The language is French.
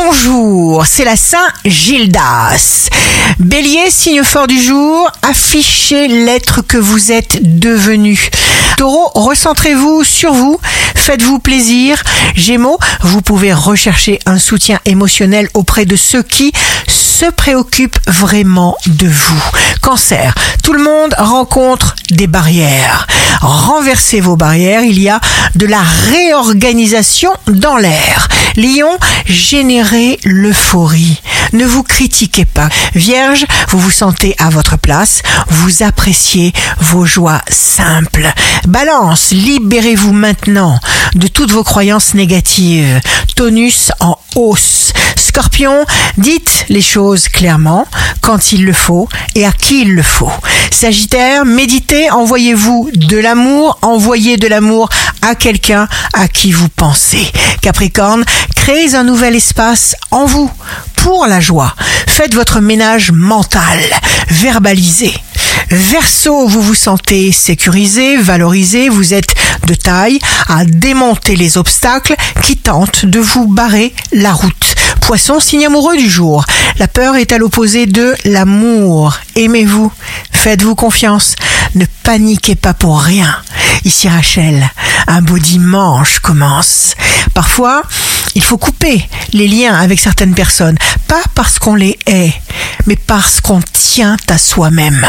Bonjour, c'est la Saint Gildas. Bélier, signe fort du jour, affichez l'être que vous êtes devenu. Taureau, recentrez-vous sur vous, faites-vous plaisir. Gémeaux, vous pouvez rechercher un soutien émotionnel auprès de ceux qui se préoccupent vraiment de vous. Cancer, tout le monde rencontre des barrières. Renversez vos barrières, il y a de la réorganisation dans l'air. Lion, générez l'euphorie. Ne vous critiquez pas. Vierge, vous vous sentez à votre place, vous appréciez vos joies simples. Balance, libérez-vous maintenant de toutes vos croyances négatives. Tonus en hausse. Scorpion, dites les choses clairement, quand il le faut et à qui il le faut. Sagittaire, méditez, envoyez-vous de l'amour, envoyez de l'amour à quelqu'un à qui vous pensez. Capricorne, créez un nouvel espace en vous pour la joie. Faites votre ménage mental, verbalisez. Verseau, vous vous sentez sécurisé, valorisé, vous êtes de taille à démonter les obstacles qui tentent de vous barrer la route. Poisson, signe amoureux du jour. La peur est à l'opposé de l'amour. Aimez-vous, faites-vous confiance, ne paniquez pas pour rien. Ici Rachel, un beau dimanche commence. Parfois, il faut couper les liens avec certaines personnes, pas parce qu'on les hait, mais parce qu'on tient à soi-même.